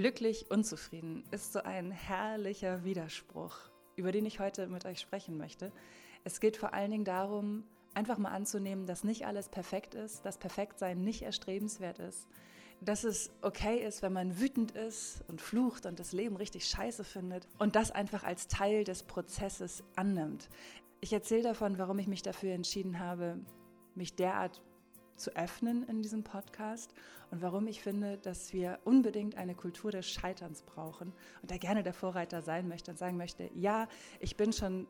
Glücklich unzufrieden ist so ein herrlicher Widerspruch, über den ich heute mit euch sprechen möchte. Es geht vor allen Dingen darum, einfach mal anzunehmen, dass nicht alles perfekt ist, dass Perfektsein nicht erstrebenswert ist, dass es okay ist, wenn man wütend ist und flucht und das Leben richtig scheiße findet und das einfach als Teil des Prozesses annimmt. Ich erzähle davon, warum ich mich dafür entschieden habe, mich derart zu öffnen in diesem Podcast und warum ich finde, dass wir unbedingt eine Kultur des Scheiterns brauchen und da gerne der Vorreiter sein möchte und sagen möchte, ja, ich bin schon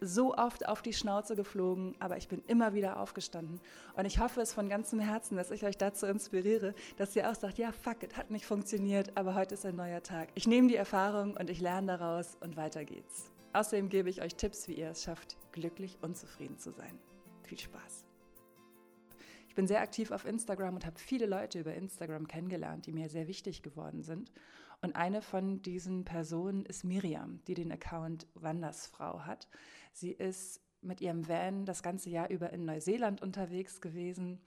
so oft auf die Schnauze geflogen, aber ich bin immer wieder aufgestanden. Und ich hoffe es von ganzem Herzen, dass ich euch dazu inspiriere, dass ihr auch sagt, ja, fuck, es hat nicht funktioniert, aber heute ist ein neuer Tag. Ich nehme die Erfahrung und ich lerne daraus und weiter geht's. Außerdem gebe ich euch Tipps, wie ihr es schafft, glücklich und zufrieden zu sein. Viel Spaß! Ich bin sehr aktiv auf Instagram und habe viele Leute über Instagram kennengelernt, die mir sehr wichtig geworden sind. Und eine von diesen Personen ist Miriam, die den Account Wandersfrau hat. Sie ist mit ihrem Van das ganze Jahr über in Neuseeland unterwegs gewesen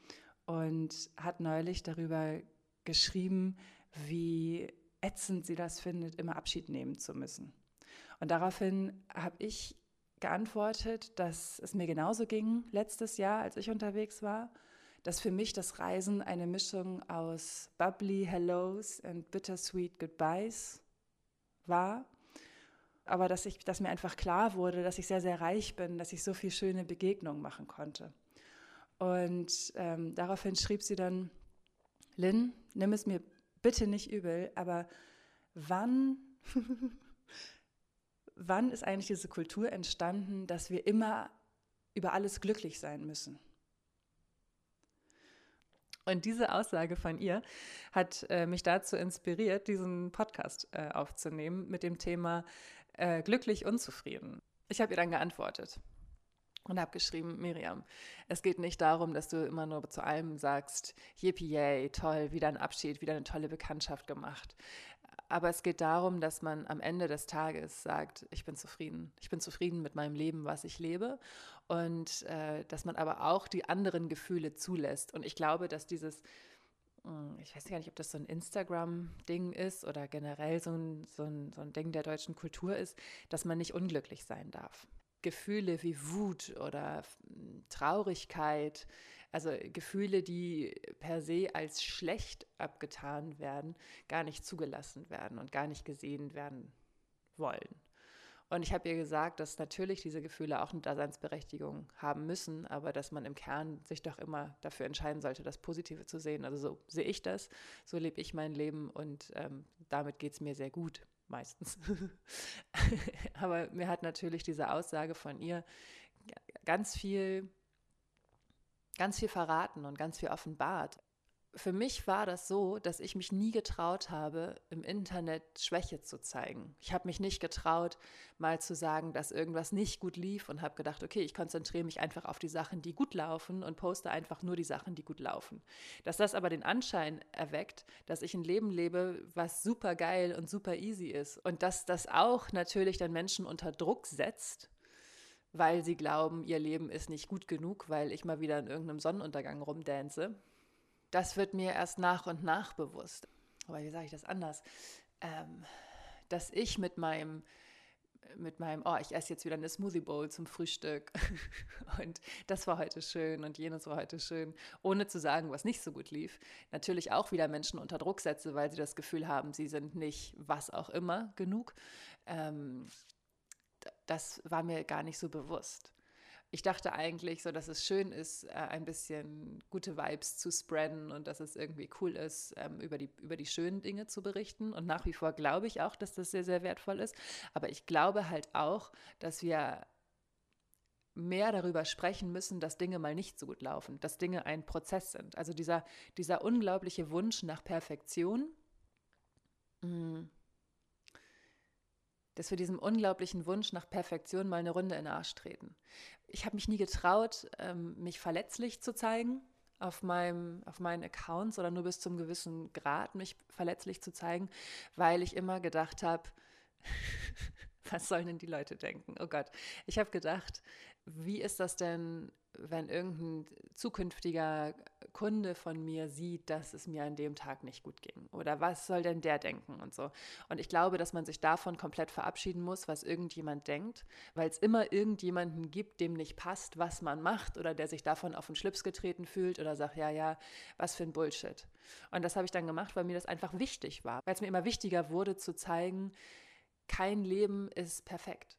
und hat neulich darüber geschrieben, wie ätzend sie das findet, immer Abschied nehmen zu müssen. Und daraufhin habe ich geantwortet, dass es mir genauso ging letztes Jahr, als ich unterwegs war dass für mich das Reisen eine Mischung aus bubbly Hellos und bittersweet Goodbyes war. Aber dass, ich, dass mir einfach klar wurde, dass ich sehr, sehr reich bin, dass ich so viele schöne Begegnungen machen konnte. Und ähm, daraufhin schrieb sie dann, Lynn, nimm es mir bitte nicht übel, aber wann, wann ist eigentlich diese Kultur entstanden, dass wir immer über alles glücklich sein müssen? Und diese Aussage von ihr hat äh, mich dazu inspiriert, diesen Podcast äh, aufzunehmen mit dem Thema äh, glücklich unzufrieden. Ich habe ihr dann geantwortet und habe geschrieben, Miriam, es geht nicht darum, dass du immer nur zu allem sagst, yippie yay, toll, wieder ein Abschied, wieder eine tolle Bekanntschaft gemacht. Aber es geht darum, dass man am Ende des Tages sagt, ich bin zufrieden. Ich bin zufrieden mit meinem Leben, was ich lebe. Und äh, dass man aber auch die anderen Gefühle zulässt. Und ich glaube, dass dieses, hm, ich weiß gar nicht, ob das so ein Instagram-Ding ist oder generell so ein, so, ein, so ein Ding der deutschen Kultur ist, dass man nicht unglücklich sein darf. Gefühle wie Wut oder hm, Traurigkeit, also Gefühle, die per se als schlecht abgetan werden, gar nicht zugelassen werden und gar nicht gesehen werden wollen. Und ich habe ihr gesagt, dass natürlich diese Gefühle auch eine Daseinsberechtigung haben müssen, aber dass man im Kern sich doch immer dafür entscheiden sollte, das Positive zu sehen. Also so sehe ich das, so lebe ich mein Leben und ähm, damit geht es mir sehr gut, meistens. aber mir hat natürlich diese Aussage von ihr ganz viel ganz viel verraten und ganz viel offenbart. Für mich war das so, dass ich mich nie getraut habe, im Internet Schwäche zu zeigen. Ich habe mich nicht getraut, mal zu sagen, dass irgendwas nicht gut lief und habe gedacht, okay, ich konzentriere mich einfach auf die Sachen, die gut laufen und poste einfach nur die Sachen, die gut laufen. Dass das aber den Anschein erweckt, dass ich ein Leben lebe, was super geil und super easy ist und dass das auch natürlich dann Menschen unter Druck setzt, weil sie glauben, ihr Leben ist nicht gut genug, weil ich mal wieder in irgendeinem Sonnenuntergang rumdance. Das wird mir erst nach und nach bewusst. Aber wie sage ich das anders? Ähm, dass ich mit meinem mit meinem, oh, ich esse jetzt wieder eine Smoothie Bowl zum Frühstück und das war heute schön und jenes war heute schön, ohne zu sagen, was nicht so gut lief. Natürlich auch wieder Menschen unter Druck setze, weil sie das Gefühl haben, sie sind nicht was auch immer genug. Ähm, das war mir gar nicht so bewusst. Ich dachte eigentlich so, dass es schön ist, äh, ein bisschen gute Vibes zu spreaden und dass es irgendwie cool ist, ähm, über die, über die schönen Dinge zu berichten. Und nach wie vor glaube ich auch, dass das sehr, sehr wertvoll ist. Aber ich glaube halt auch, dass wir mehr darüber sprechen müssen, dass Dinge mal nicht so gut laufen, dass Dinge ein Prozess sind. Also dieser, dieser unglaubliche Wunsch nach Perfektion. Mh, mm, dass wir diesem unglaublichen Wunsch nach Perfektion mal eine Runde in den Arsch treten. Ich habe mich nie getraut, ähm, mich verletzlich zu zeigen auf, meinem, auf meinen Accounts oder nur bis zum gewissen Grad mich verletzlich zu zeigen, weil ich immer gedacht habe, was sollen denn die Leute denken? Oh Gott. Ich habe gedacht, wie ist das denn, wenn irgendein zukünftiger Kunde von mir sieht, dass es mir an dem Tag nicht gut ging? Oder was soll denn der denken und so? Und ich glaube, dass man sich davon komplett verabschieden muss, was irgendjemand denkt, weil es immer irgendjemanden gibt, dem nicht passt, was man macht oder der sich davon auf den Schlips getreten fühlt oder sagt, ja, ja, was für ein Bullshit. Und das habe ich dann gemacht, weil mir das einfach wichtig war, weil es mir immer wichtiger wurde zu zeigen, kein Leben ist perfekt.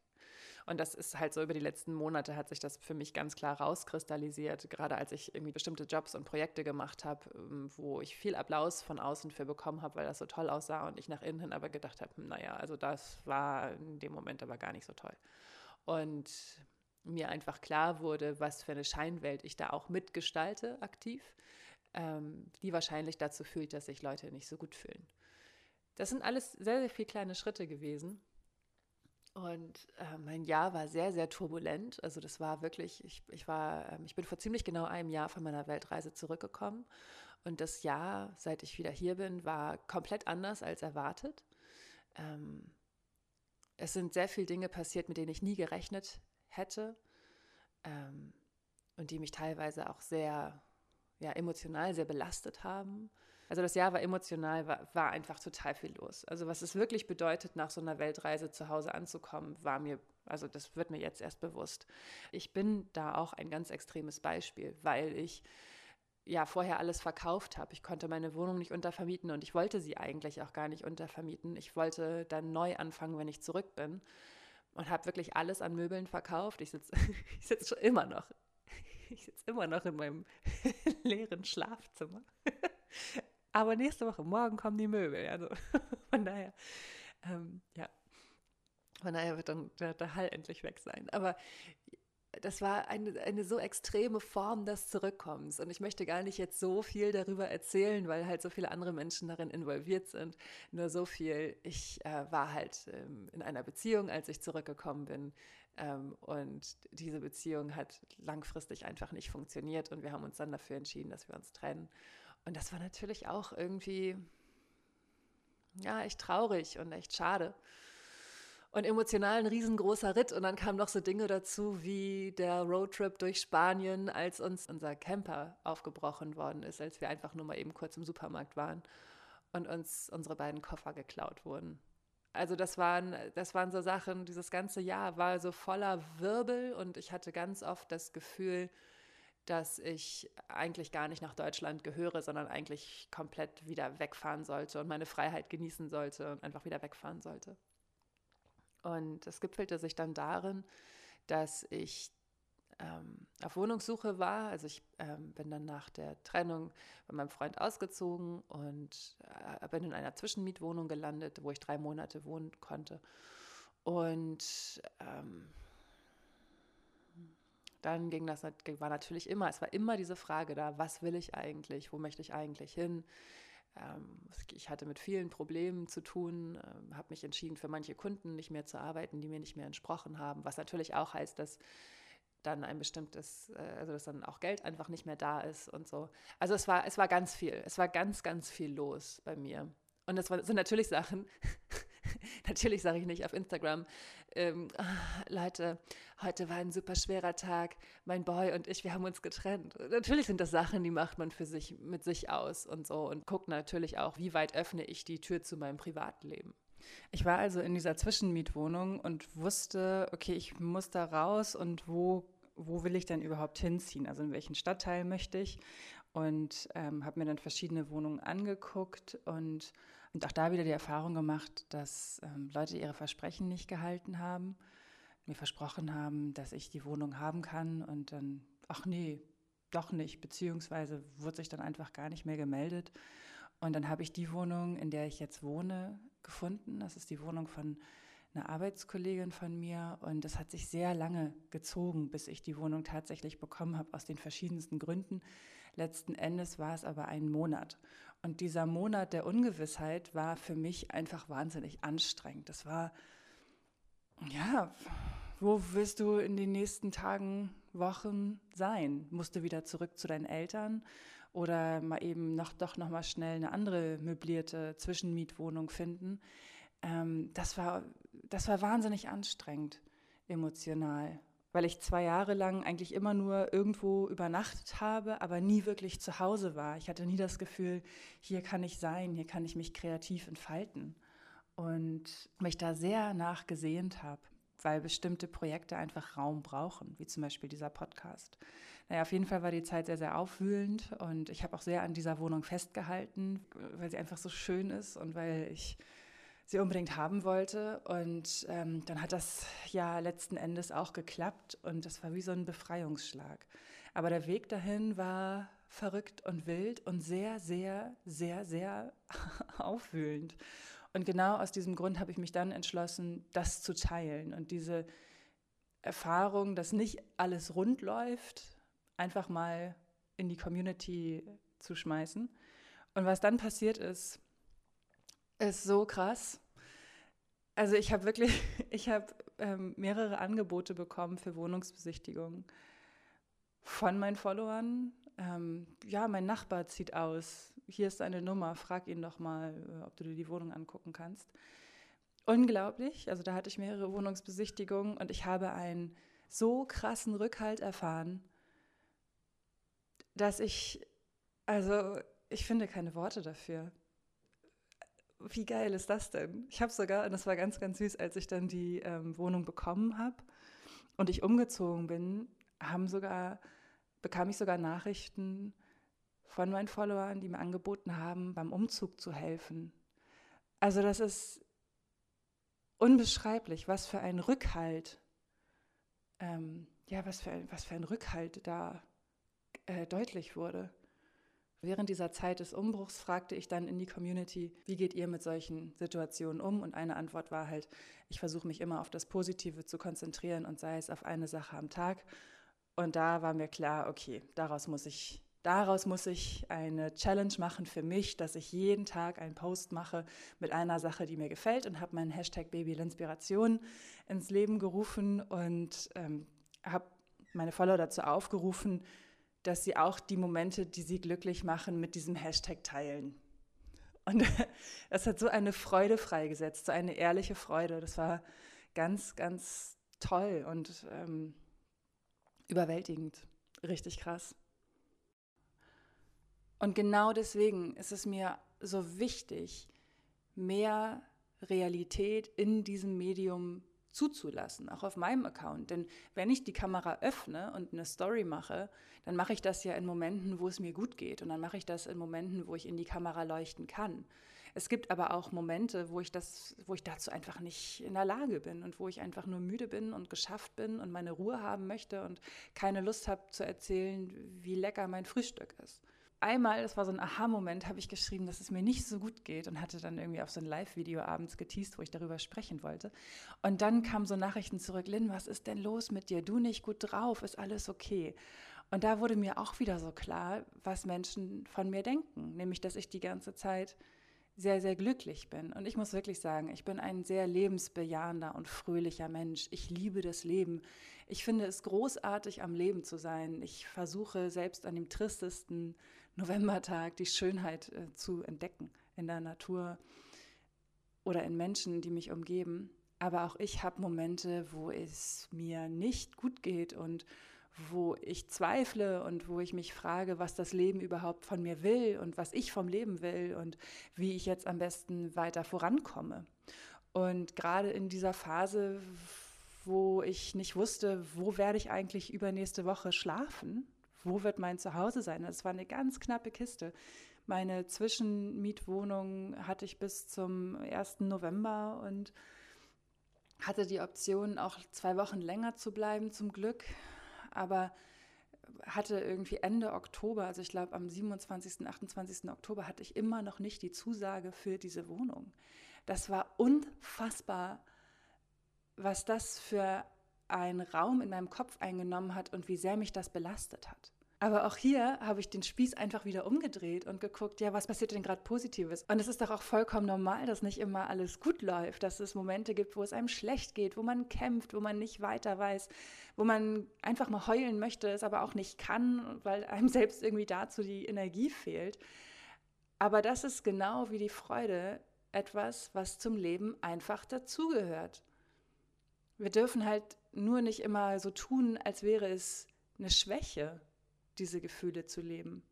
Und das ist halt so über die letzten Monate hat sich das für mich ganz klar rauskristallisiert, gerade als ich irgendwie bestimmte Jobs und Projekte gemacht habe, ähm, wo ich viel Applaus von außen für bekommen habe, weil das so toll aussah und ich nach innen hin aber gedacht habe, hm, naja, also das war in dem Moment aber gar nicht so toll. Und mir einfach klar wurde, was für eine Scheinwelt ich da auch mitgestalte, aktiv, ähm, die wahrscheinlich dazu führt, dass sich Leute nicht so gut fühlen. Das sind alles sehr, sehr viele kleine Schritte gewesen. Und äh, mein Jahr war sehr, sehr turbulent. Also das war wirklich, ich, ich war, ähm, ich bin vor ziemlich genau einem Jahr von meiner Weltreise zurückgekommen. Und das Jahr, seit ich wieder hier bin, war komplett anders als erwartet. Ähm, es sind sehr viele Dinge passiert, mit denen ich nie gerechnet hätte ähm, und die mich teilweise auch sehr ja, emotional sehr belastet haben. Also das Jahr war emotional, war, war einfach total viel los. Also was es wirklich bedeutet, nach so einer Weltreise zu Hause anzukommen, war mir, also das wird mir jetzt erst bewusst. Ich bin da auch ein ganz extremes Beispiel, weil ich ja vorher alles verkauft habe. Ich konnte meine Wohnung nicht untervermieten und ich wollte sie eigentlich auch gar nicht untervermieten. Ich wollte dann neu anfangen, wenn ich zurück bin und habe wirklich alles an Möbeln verkauft. Ich sitze ich sitz schon immer noch. Ich sitze immer noch in meinem leeren Schlafzimmer. Aber nächste Woche, morgen kommen die Möbel. Also von daher, ähm, ja, von daher wird dann der, der Hall endlich weg sein. Aber das war eine, eine so extreme Form des Zurückkommens. Und ich möchte gar nicht jetzt so viel darüber erzählen, weil halt so viele andere Menschen darin involviert sind. Nur so viel, ich äh, war halt ähm, in einer Beziehung, als ich zurückgekommen bin. Ähm, und diese Beziehung hat langfristig einfach nicht funktioniert. Und wir haben uns dann dafür entschieden, dass wir uns trennen. Und das war natürlich auch irgendwie, ja, echt traurig und echt schade. Und emotional ein riesengroßer Ritt. Und dann kamen noch so Dinge dazu wie der Roadtrip durch Spanien, als uns unser Camper aufgebrochen worden ist, als wir einfach nur mal eben kurz im Supermarkt waren und uns unsere beiden Koffer geklaut wurden. Also das waren, das waren so Sachen, dieses ganze Jahr war so voller Wirbel und ich hatte ganz oft das Gefühl, dass ich eigentlich gar nicht nach Deutschland gehöre, sondern eigentlich komplett wieder wegfahren sollte und meine Freiheit genießen sollte und einfach wieder wegfahren sollte. Und es gipfelte sich dann darin, dass ich ähm, auf Wohnungssuche war. Also ich ähm, bin dann nach der Trennung bei meinem Freund ausgezogen und äh, bin in einer Zwischenmietwohnung gelandet, wo ich drei Monate wohnen konnte. Und ähm, dann ging das, war natürlich immer, es war immer diese Frage da, was will ich eigentlich, wo möchte ich eigentlich hin? Ähm, ich hatte mit vielen Problemen zu tun, ähm, habe mich entschieden, für manche Kunden nicht mehr zu arbeiten, die mir nicht mehr entsprochen haben, was natürlich auch heißt, dass dann ein bestimmtes, äh, also dass dann auch Geld einfach nicht mehr da ist und so. Also es war, es war ganz viel, es war ganz, ganz viel los bei mir. Und das sind natürlich Sachen, natürlich sage ich nicht auf Instagram, ähm, Leute, heute war ein super schwerer Tag, mein Boy und ich, wir haben uns getrennt. Natürlich sind das Sachen, die macht man für sich, mit sich aus und so und guckt natürlich auch, wie weit öffne ich die Tür zu meinem Privatleben. Ich war also in dieser Zwischenmietwohnung und wusste, okay, ich muss da raus und wo, wo will ich denn überhaupt hinziehen? Also in welchen Stadtteil möchte ich? Und ähm, habe mir dann verschiedene Wohnungen angeguckt und und auch da wieder die Erfahrung gemacht, dass ähm, Leute ihre Versprechen nicht gehalten haben, mir versprochen haben, dass ich die Wohnung haben kann und dann, ach nee, doch nicht, beziehungsweise wurde sich dann einfach gar nicht mehr gemeldet. Und dann habe ich die Wohnung, in der ich jetzt wohne, gefunden. Das ist die Wohnung von einer Arbeitskollegin von mir und das hat sich sehr lange gezogen, bis ich die Wohnung tatsächlich bekommen habe, aus den verschiedensten Gründen. Letzten Endes war es aber ein Monat. Und dieser Monat der Ungewissheit war für mich einfach wahnsinnig anstrengend. Das war, ja, wo wirst du in den nächsten Tagen, Wochen sein? Musst du wieder zurück zu deinen Eltern oder mal eben noch, doch noch mal schnell eine andere möblierte Zwischenmietwohnung finden? Ähm, das war das war wahnsinnig anstrengend emotional, weil ich zwei Jahre lang eigentlich immer nur irgendwo übernachtet habe, aber nie wirklich zu Hause war. Ich hatte nie das Gefühl, hier kann ich sein, hier kann ich mich kreativ entfalten und mich da sehr nachgesehnt habe, weil bestimmte Projekte einfach Raum brauchen, wie zum Beispiel dieser Podcast. Naja, auf jeden Fall war die Zeit sehr, sehr aufwühlend und ich habe auch sehr an dieser Wohnung festgehalten, weil sie einfach so schön ist und weil ich sie unbedingt haben wollte. Und ähm, dann hat das ja letzten Endes auch geklappt und das war wie so ein Befreiungsschlag. Aber der Weg dahin war verrückt und wild und sehr, sehr, sehr, sehr aufwühlend. Und genau aus diesem Grund habe ich mich dann entschlossen, das zu teilen und diese Erfahrung, dass nicht alles rund läuft, einfach mal in die Community zu schmeißen. Und was dann passiert ist, ist so krass. Also ich habe wirklich, ich habe ähm, mehrere Angebote bekommen für Wohnungsbesichtigungen von meinen Followern. Ähm, ja, mein Nachbar zieht aus. Hier ist eine Nummer. Frag ihn doch mal, äh, ob du dir die Wohnung angucken kannst. Unglaublich. Also da hatte ich mehrere Wohnungsbesichtigungen und ich habe einen so krassen Rückhalt erfahren, dass ich, also ich finde keine Worte dafür wie geil ist das denn? Ich habe sogar, und das war ganz, ganz süß, als ich dann die ähm, Wohnung bekommen habe und ich umgezogen bin, haben sogar, bekam ich sogar Nachrichten von meinen Followern, die mir angeboten haben, beim Umzug zu helfen. Also das ist unbeschreiblich, was für ein Rückhalt, ähm, ja, was für ein, was für ein Rückhalt da äh, deutlich wurde. Während dieser Zeit des Umbruchs fragte ich dann in die Community, wie geht ihr mit solchen Situationen um? Und eine Antwort war halt, ich versuche mich immer auf das Positive zu konzentrieren und sei es auf eine Sache am Tag. Und da war mir klar, okay, daraus muss ich, daraus muss ich eine Challenge machen für mich, dass ich jeden Tag einen Post mache mit einer Sache, die mir gefällt und habe meinen Hashtag Babylinspiration ins Leben gerufen und ähm, habe meine Follower dazu aufgerufen, dass sie auch die Momente, die sie glücklich machen, mit diesem Hashtag teilen. Und das hat so eine Freude freigesetzt, so eine ehrliche Freude. Das war ganz, ganz toll und ähm, überwältigend. Richtig krass. Und genau deswegen ist es mir so wichtig, mehr Realität in diesem Medium zuzulassen, auch auf meinem Account. Denn wenn ich die Kamera öffne und eine Story mache, dann mache ich das ja in Momenten, wo es mir gut geht. Und dann mache ich das in Momenten, wo ich in die Kamera leuchten kann. Es gibt aber auch Momente, wo ich, das, wo ich dazu einfach nicht in der Lage bin und wo ich einfach nur müde bin und geschafft bin und meine Ruhe haben möchte und keine Lust habe zu erzählen, wie lecker mein Frühstück ist einmal, das war so ein Aha-Moment, habe ich geschrieben, dass es mir nicht so gut geht und hatte dann irgendwie auf so ein Live-Video abends geteased, wo ich darüber sprechen wollte. Und dann kamen so Nachrichten zurück, Lynn, was ist denn los mit dir? Du nicht gut drauf, ist alles okay? Und da wurde mir auch wieder so klar, was Menschen von mir denken, nämlich, dass ich die ganze Zeit sehr, sehr glücklich bin. Und ich muss wirklich sagen, ich bin ein sehr lebensbejahender und fröhlicher Mensch. Ich liebe das Leben. Ich finde es großartig, am Leben zu sein. Ich versuche selbst an dem tristesten Novembertag die Schönheit äh, zu entdecken in der Natur oder in Menschen, die mich umgeben. Aber auch ich habe Momente, wo es mir nicht gut geht und wo ich zweifle und wo ich mich frage, was das Leben überhaupt von mir will und was ich vom Leben will und wie ich jetzt am besten weiter vorankomme. Und gerade in dieser Phase, wo ich nicht wusste, wo werde ich eigentlich übernächste Woche schlafen, wo wird mein Zuhause sein? Es war eine ganz knappe Kiste. Meine Zwischenmietwohnung hatte ich bis zum 1. November und hatte die Option, auch zwei Wochen länger zu bleiben, zum Glück. Aber hatte irgendwie Ende Oktober, also ich glaube am 27., 28. Oktober, hatte ich immer noch nicht die Zusage für diese Wohnung. Das war unfassbar, was das für einen Raum in meinem Kopf eingenommen hat und wie sehr mich das belastet hat. Aber auch hier habe ich den Spieß einfach wieder umgedreht und geguckt, ja, was passiert denn gerade Positives? Und es ist doch auch vollkommen normal, dass nicht immer alles gut läuft, dass es Momente gibt, wo es einem schlecht geht, wo man kämpft, wo man nicht weiter weiß, wo man einfach mal heulen möchte, es aber auch nicht kann, weil einem selbst irgendwie dazu die Energie fehlt. Aber das ist genau wie die Freude etwas, was zum Leben einfach dazugehört. Wir dürfen halt nur nicht immer so tun, als wäre es eine Schwäche, diese Gefühle zu leben.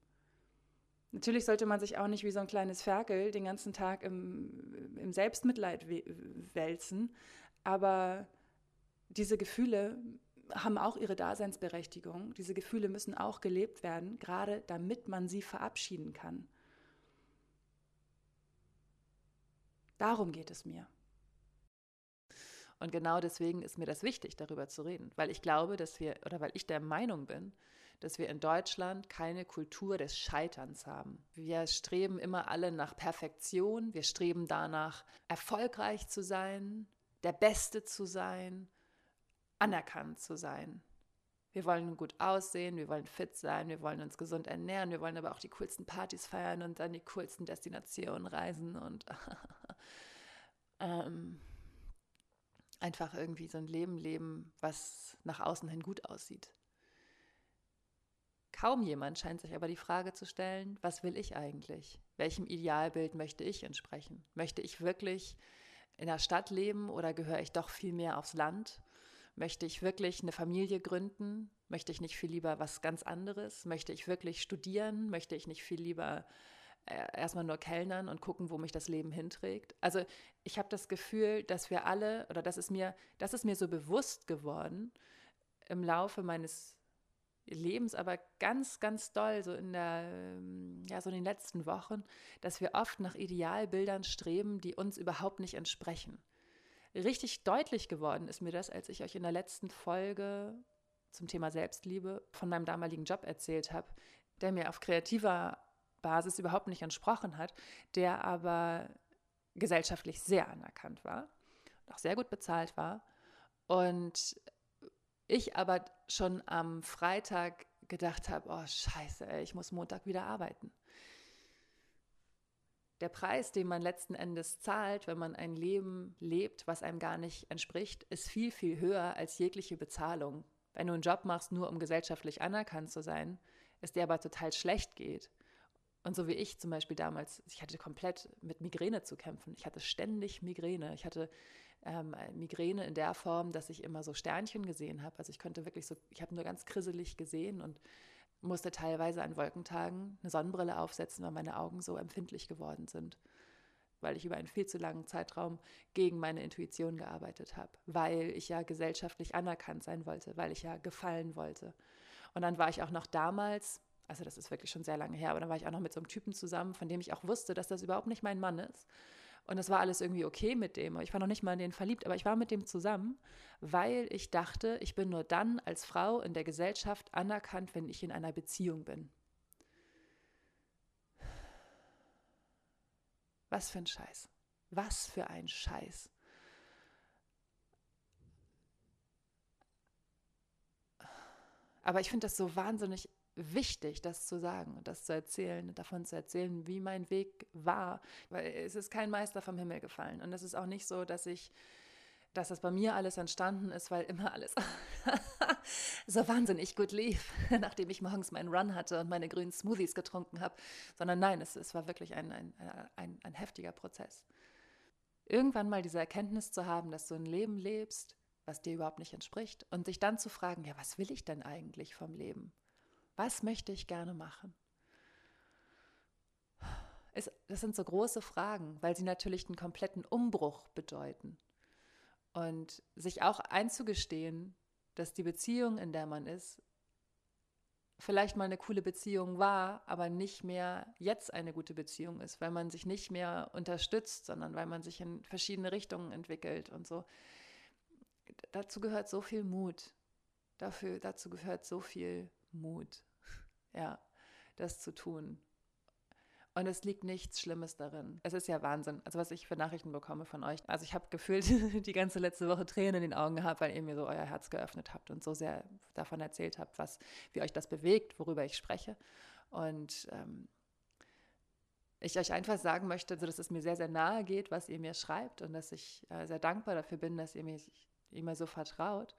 Natürlich sollte man sich auch nicht wie so ein kleines Ferkel den ganzen Tag im, im Selbstmitleid wälzen, aber diese Gefühle haben auch ihre Daseinsberechtigung. Diese Gefühle müssen auch gelebt werden, gerade damit man sie verabschieden kann. Darum geht es mir. Und genau deswegen ist mir das wichtig, darüber zu reden, weil ich glaube, dass wir, oder weil ich der Meinung bin, dass wir in Deutschland keine Kultur des Scheiterns haben. Wir streben immer alle nach Perfektion, wir streben danach, erfolgreich zu sein, der Beste zu sein, anerkannt zu sein. Wir wollen gut aussehen, wir wollen fit sein, wir wollen uns gesund ernähren, wir wollen aber auch die coolsten Partys feiern und dann die coolsten Destinationen reisen und ähm, einfach irgendwie so ein Leben leben, was nach außen hin gut aussieht. Kaum jemand scheint sich aber die Frage zu stellen, was will ich eigentlich? Welchem Idealbild möchte ich entsprechen? Möchte ich wirklich in der Stadt leben oder gehöre ich doch viel mehr aufs Land? Möchte ich wirklich eine Familie gründen? Möchte ich nicht viel lieber was ganz anderes? Möchte ich wirklich studieren? Möchte ich nicht viel lieber erstmal nur kellnern und gucken, wo mich das Leben hinträgt? Also ich habe das Gefühl, dass wir alle, oder das ist mir, das ist mir so bewusst geworden im Laufe meines Lebens, aber ganz, ganz doll, so in der, ähm, ja, so in den letzten Wochen, dass wir oft nach Idealbildern streben, die uns überhaupt nicht entsprechen. Richtig deutlich geworden ist mir das, als ich euch in der letzten Folge zum Thema Selbstliebe von meinem damaligen Job erzählt habe, der mir auf kreativer Basis überhaupt nicht entsprochen hat, der aber gesellschaftlich sehr anerkannt war auch sehr gut bezahlt war. Und ich aber schon am Freitag gedacht habe, oh scheiße, ey, ich muss Montag wieder arbeiten der Preis, den man letzten Endes zahlt, wenn man ein Leben lebt, was einem gar nicht entspricht, ist viel, viel höher als jegliche Bezahlung. Wenn du einen Job machst, nur um gesellschaftlich anerkannt zu sein, es dir aber total schlecht geht. Und so wie ich zum Beispiel damals, ich hatte komplett mit Migräne zu kämpfen. Ich hatte ständig Migräne. Ich hatte ähm, Migräne in der Form, dass ich immer so Sternchen gesehen habe. Also ich konnte wirklich so, ich habe nur ganz krisselig gesehen und musste teilweise an Wolkentagen eine Sonnenbrille aufsetzen, weil meine Augen so empfindlich geworden sind, weil ich über einen viel zu langen Zeitraum gegen meine Intuition gearbeitet habe, weil ich ja gesellschaftlich anerkannt sein wollte, weil ich ja gefallen wollte. Und dann war ich auch noch damals, also das ist wirklich schon sehr lange her, aber dann war ich auch noch mit so einem Typen zusammen, von dem ich auch wusste, dass das überhaupt nicht mein Mann ist und es war alles irgendwie okay mit dem. Ich war noch nicht mal in den verliebt, aber ich war mit dem zusammen, weil ich dachte, ich bin nur dann als Frau in der Gesellschaft anerkannt, wenn ich in einer Beziehung bin. Was für ein Scheiß. Was für ein Scheiß. Aber ich finde das so wahnsinnig wichtig, das zu sagen und das zu erzählen, davon zu erzählen, wie mein Weg war. Weil es ist kein Meister vom Himmel gefallen. Und es ist auch nicht so, dass ich, dass das bei mir alles entstanden ist, weil immer alles so wahnsinnig gut lief, nachdem ich morgens meinen Run hatte und meine grünen Smoothies getrunken habe. Sondern nein, es, es war wirklich ein, ein, ein, ein heftiger Prozess. Irgendwann mal diese Erkenntnis zu haben, dass du ein Leben lebst, was dir überhaupt nicht entspricht, und sich dann zu fragen, ja, was will ich denn eigentlich vom Leben? Was möchte ich gerne machen? Es, das sind so große Fragen, weil sie natürlich einen kompletten Umbruch bedeuten. Und sich auch einzugestehen, dass die Beziehung, in der man ist, vielleicht mal eine coole Beziehung war, aber nicht mehr jetzt eine gute Beziehung ist, weil man sich nicht mehr unterstützt, sondern weil man sich in verschiedene Richtungen entwickelt und so. Dazu gehört so viel Mut. Dafür, dazu gehört so viel Mut, ja, das zu tun. Und es liegt nichts Schlimmes darin. Es ist ja Wahnsinn. Also was ich für Nachrichten bekomme von euch. Also ich habe gefühlt die ganze letzte Woche Tränen in den Augen gehabt, weil ihr mir so euer Herz geöffnet habt und so sehr davon erzählt habt, was, wie euch das bewegt, worüber ich spreche. Und ähm, ich euch einfach sagen möchte, also dass es mir sehr, sehr nahe geht, was ihr mir schreibt und dass ich äh, sehr dankbar dafür bin, dass ihr mir immer so vertraut.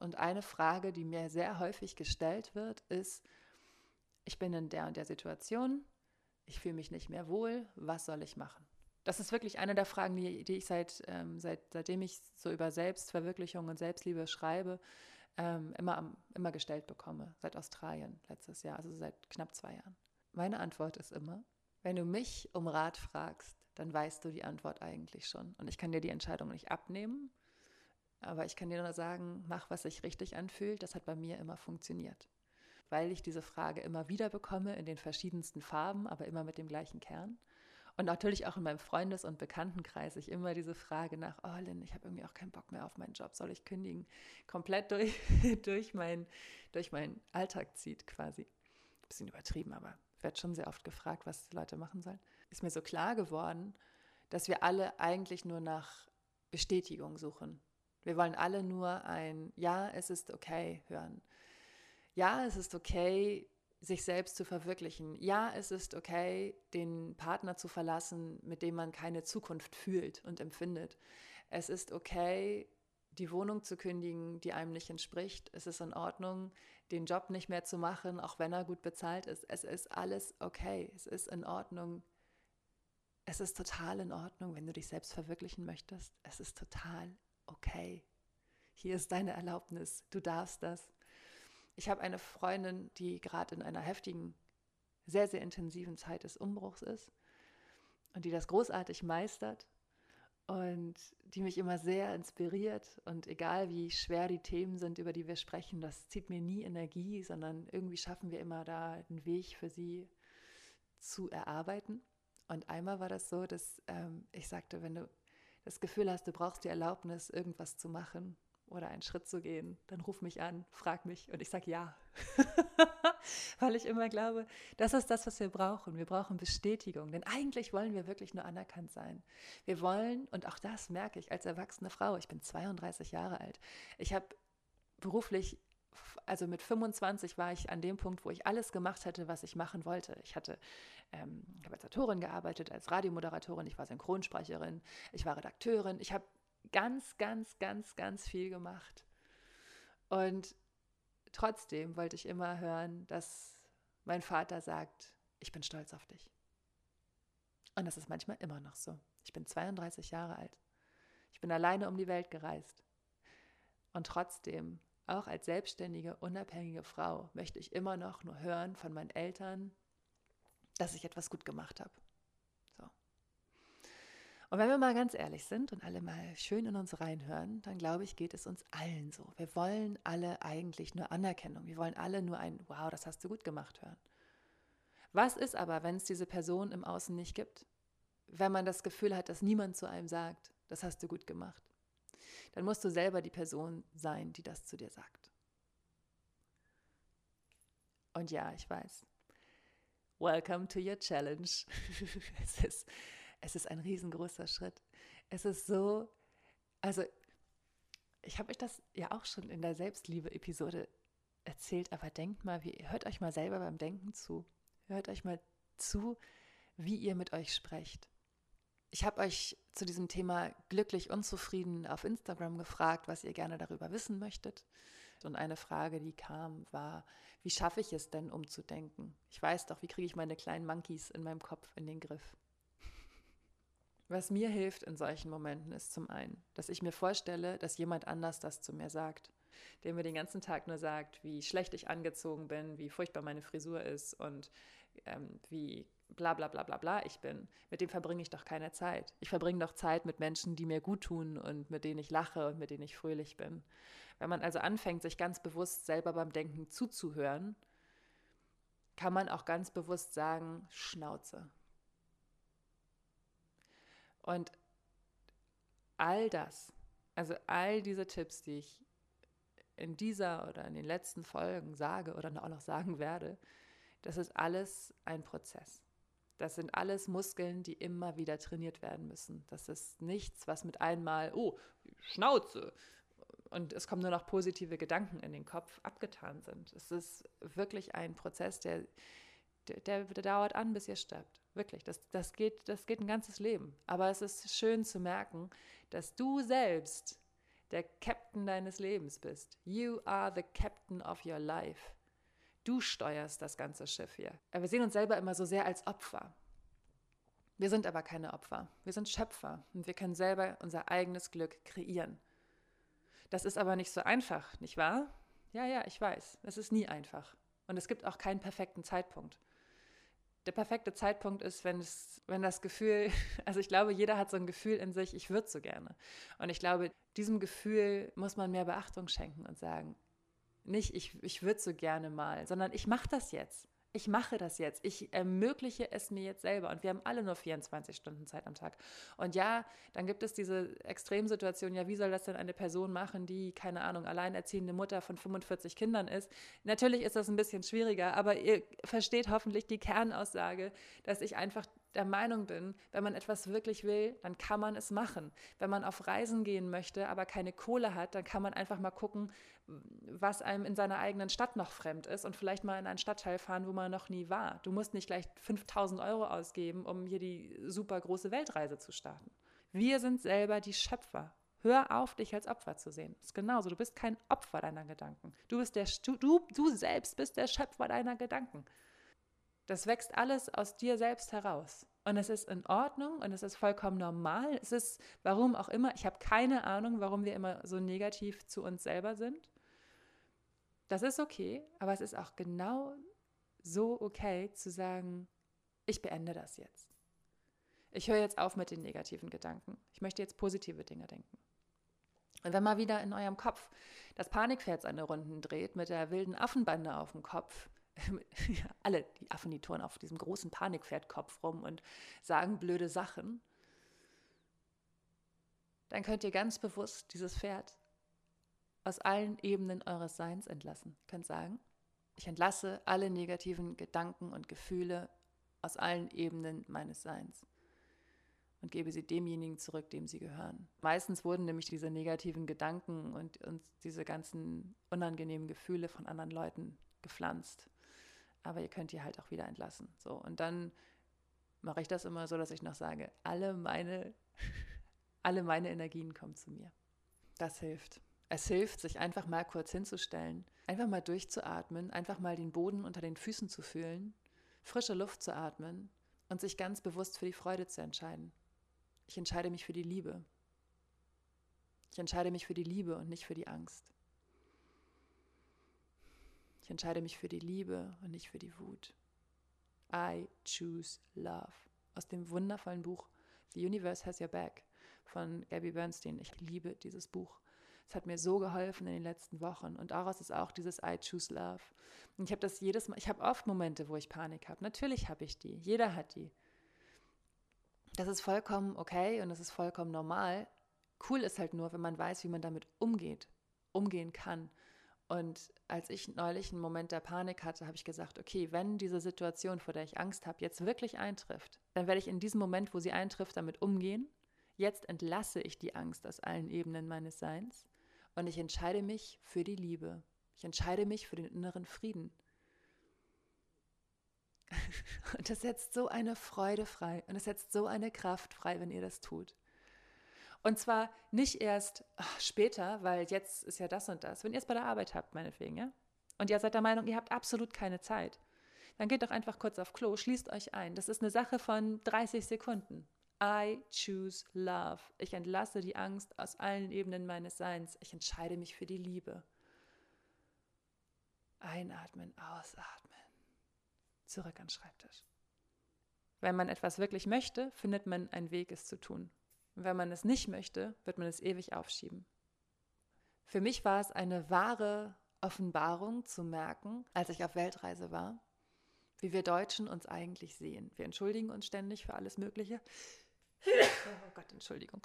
Und eine Frage, die mir sehr häufig gestellt wird, ist, ich bin in der und der Situation, ich fühle mich nicht mehr wohl, was soll ich machen? Das ist wirklich eine der Fragen, die, die ich seit, ähm, seit, seitdem ich so über Selbstverwirklichung und Selbstliebe schreibe, ähm, immer, immer gestellt bekomme. Seit Australien letztes Jahr, also seit knapp zwei Jahren. Meine Antwort ist immer, wenn du mich um Rat fragst, dann weißt du die Antwort eigentlich schon. Und ich kann dir die Entscheidung nicht abnehmen, aber ich kann dir nur sagen, mach, was sich richtig anfühlt. Das hat bei mir immer funktioniert. Weil ich diese Frage immer wieder bekomme in den verschiedensten Farben, aber immer mit dem gleichen Kern. Und natürlich auch in meinem Freundes- und Bekanntenkreis ich immer diese Frage nach, oh Lynn, ich habe irgendwie auch keinen Bock mehr auf meinen Job, soll ich kündigen? Komplett durch, durch, mein, durch meinen Alltag zieht quasi. Bisschen übertrieben, aber werde schon sehr oft gefragt, was die Leute machen sollen. Ist mir so klar geworden, dass wir alle eigentlich nur nach Bestätigung suchen. Wir wollen alle nur ein Ja, es ist okay hören. Ja, es ist okay, sich selbst zu verwirklichen. Ja, es ist okay, den Partner zu verlassen, mit dem man keine Zukunft fühlt und empfindet. Es ist okay, die Wohnung zu kündigen, die einem nicht entspricht. Es ist in Ordnung, den Job nicht mehr zu machen, auch wenn er gut bezahlt ist. Es ist alles okay. Es ist in Ordnung. Es ist total in Ordnung, wenn du dich selbst verwirklichen möchtest. Es ist total okay. Hier ist deine Erlaubnis. Du darfst das. Ich habe eine Freundin, die gerade in einer heftigen, sehr, sehr intensiven Zeit des Umbruchs ist und die das großartig meistert und die mich immer sehr inspiriert. Und egal wie schwer die Themen sind, über die wir sprechen, das zieht mir nie Energie, sondern irgendwie schaffen wir immer da einen Weg für sie zu erarbeiten. Und einmal war das so, dass ähm, ich sagte, wenn du das Gefühl hast, du brauchst die Erlaubnis, irgendwas zu machen, oder einen Schritt zu gehen, dann ruf mich an, frag mich und ich sage ja. Weil ich immer glaube, das ist das, was wir brauchen. Wir brauchen Bestätigung, denn eigentlich wollen wir wirklich nur anerkannt sein. Wir wollen, und auch das merke ich als erwachsene Frau, ich bin 32 Jahre alt, ich habe beruflich also mit 25 war ich an dem Punkt, wo ich alles gemacht hätte, was ich machen wollte. Ich hatte, ähm, als Autorin gearbeitet, als Radiomoderatorin, ich war Synchronsprecherin, ich war Redakteurin, ich habe ganz, ganz, ganz, ganz viel gemacht. Und trotzdem wollte ich immer hören, dass mein Vater sagt, ich bin stolz auf dich. Und das ist manchmal immer noch so. Ich bin 32 Jahre alt. Ich bin alleine um die Welt gereist. Und trotzdem, auch als selbstständige, unabhängige Frau, möchte ich immer noch nur hören von meinen Eltern, dass ich etwas gut gemacht habe. Und wenn wir mal ganz ehrlich sind und alle mal schön in uns reinhören, dann glaube ich, geht es uns allen so. Wir wollen alle eigentlich nur Anerkennung. Wir wollen alle nur ein Wow, das hast du gut gemacht hören. Was ist aber, wenn es diese Person im Außen nicht gibt? Wenn man das Gefühl hat, dass niemand zu einem sagt, das hast du gut gemacht. Dann musst du selber die Person sein, die das zu dir sagt. Und ja, ich weiß. Welcome to your challenge. es ist es ist ein riesengroßer Schritt. Es ist so, also ich habe euch das ja auch schon in der Selbstliebe-Episode erzählt, aber denkt mal, wie, hört euch mal selber beim Denken zu. Hört euch mal zu, wie ihr mit euch sprecht. Ich habe euch zu diesem Thema glücklich unzufrieden auf Instagram gefragt, was ihr gerne darüber wissen möchtet. Und eine Frage, die kam, war, wie schaffe ich es denn, umzudenken? Ich weiß doch, wie kriege ich meine kleinen Monkeys in meinem Kopf in den Griff? Was mir hilft in solchen Momenten ist zum einen, dass ich mir vorstelle, dass jemand anders das zu mir sagt, der mir den ganzen Tag nur sagt, wie schlecht ich angezogen bin, wie furchtbar meine Frisur ist und ähm, wie bla bla bla bla bla ich bin. Mit dem verbringe ich doch keine Zeit. Ich verbringe doch Zeit mit Menschen, die mir gut tun und mit denen ich lache und mit denen ich fröhlich bin. Wenn man also anfängt, sich ganz bewusst selber beim Denken zuzuhören, kann man auch ganz bewusst sagen, Schnauze, und all das, also all diese Tipps, die ich in dieser oder in den letzten Folgen sage oder auch noch sagen werde, das ist alles ein Prozess. Das sind alles Muskeln, die immer wieder trainiert werden müssen. Das ist nichts, was mit einmal, oh, Schnauze, und es kommen nur noch positive Gedanken in den Kopf abgetan sind. Es ist wirklich ein Prozess, der, der, der dauert an, bis ihr stirbt. Wirklich, das, das, geht, das geht ein ganzes Leben. Aber es ist schön zu merken, dass du selbst der Captain deines Lebens bist. You are the captain of your life. Du steuerst das ganze Schiff hier. Aber wir sehen uns selber immer so sehr als Opfer. Wir sind aber keine Opfer. Wir sind Schöpfer und wir können selber unser eigenes Glück kreieren. Das ist aber nicht so einfach, nicht wahr? Ja, ja, ich weiß. Es ist nie einfach. Und es gibt auch keinen perfekten Zeitpunkt. Der perfekte Zeitpunkt ist, wenn, es, wenn das Gefühl, also ich glaube, jeder hat so ein Gefühl in sich, ich würde so gerne. Und ich glaube, diesem Gefühl muss man mehr Beachtung schenken und sagen, nicht ich, ich würde so gerne mal, sondern ich mache das jetzt ich mache das jetzt. Ich ermögliche es mir jetzt selber. Und wir haben alle nur 24 Stunden Zeit am Tag. Und ja, dann gibt es diese Extremsituation, ja, wie soll das denn eine Person machen, die, keine Ahnung, alleinerziehende Mutter von 45 Kindern ist? Natürlich ist das ein bisschen schwieriger, aber ihr versteht hoffentlich die Kernaussage, dass ich einfach der Meinung bin, wenn man etwas wirklich will, dann kann man es machen. Wenn man auf Reisen gehen möchte, aber keine Kohle hat, dann kann man einfach mal gucken, was einem in seiner eigenen Stadt noch fremd ist und vielleicht mal in einen Stadtteil fahren, wo man noch nie war. Du musst nicht gleich 5000 Euro ausgeben, um hier die super große Weltreise zu starten. Wir sind selber die Schöpfer. Hör auf, dich als Opfer zu sehen. Das ist genauso. Du bist kein Opfer deiner Gedanken. Du, bist der, du, du selbst bist der Schöpfer deiner Gedanken. Das wächst alles aus dir selbst heraus. Und es ist in Ordnung und es ist vollkommen normal. Es ist, warum auch immer, ich habe keine Ahnung, warum wir immer so negativ zu uns selber sind. Das ist okay, aber es ist auch genau so okay zu sagen, ich beende das jetzt. Ich höre jetzt auf mit den negativen Gedanken. Ich möchte jetzt positive Dinge denken. Und wenn mal wieder in eurem Kopf das Panikpferd seine Runden dreht mit der wilden Affenbande auf dem Kopf, alle die Affen, die turnen auf diesem großen Panikpferdkopf rum und sagen blöde Sachen, dann könnt ihr ganz bewusst dieses Pferd aus allen Ebenen eures Seins entlassen. Ihr könnt sagen, ich entlasse alle negativen Gedanken und Gefühle aus allen Ebenen meines Seins und gebe sie demjenigen zurück, dem sie gehören. Meistens wurden nämlich diese negativen Gedanken und, und diese ganzen unangenehmen Gefühle von anderen Leuten gepflanzt. Aber ihr könnt die halt auch wieder entlassen. So, und dann mache ich das immer so, dass ich noch sage, alle meine, alle meine Energien kommen zu mir. Das hilft. Es hilft, sich einfach mal kurz hinzustellen, einfach mal durchzuatmen, einfach mal den Boden unter den Füßen zu fühlen, frische Luft zu atmen und sich ganz bewusst für die Freude zu entscheiden. Ich entscheide mich für die Liebe. Ich entscheide mich für die Liebe und nicht für die Angst. Ich entscheide mich für die Liebe und nicht für die Wut. I choose love. Aus dem wundervollen Buch The Universe Has Your Back von Gabby Bernstein. Ich liebe dieses Buch. Es hat mir so geholfen in den letzten Wochen. Und daraus ist auch dieses I choose love. Und ich habe das jedes Mal, ich habe oft Momente, wo ich Panik habe. Natürlich habe ich die. Jeder hat die. Das ist vollkommen okay und das ist vollkommen normal. Cool ist halt nur, wenn man weiß, wie man damit umgeht, umgehen kann. Und als ich neulich einen Moment der Panik hatte, habe ich gesagt, okay, wenn diese Situation, vor der ich Angst habe, jetzt wirklich eintrifft, dann werde ich in diesem Moment, wo sie eintrifft, damit umgehen. Jetzt entlasse ich die Angst aus allen Ebenen meines Seins und ich entscheide mich für die Liebe. Ich entscheide mich für den inneren Frieden. Und es setzt so eine Freude frei und es setzt so eine Kraft frei, wenn ihr das tut. Und zwar nicht erst später, weil jetzt ist ja das und das. Wenn ihr es bei der Arbeit habt, meinetwegen, ja? Und ihr seid der Meinung, ihr habt absolut keine Zeit, dann geht doch einfach kurz auf Klo, schließt euch ein. Das ist eine Sache von 30 Sekunden. I choose love. Ich entlasse die Angst aus allen Ebenen meines Seins. Ich entscheide mich für die Liebe. Einatmen, ausatmen. Zurück an den Schreibtisch. Wenn man etwas wirklich möchte, findet man einen Weg, es zu tun. Wenn man es nicht möchte, wird man es ewig aufschieben. Für mich war es eine wahre Offenbarung zu merken, als ich auf Weltreise war, wie wir Deutschen uns eigentlich sehen. Wir entschuldigen uns ständig für alles Mögliche. Oh Gott, Entschuldigung.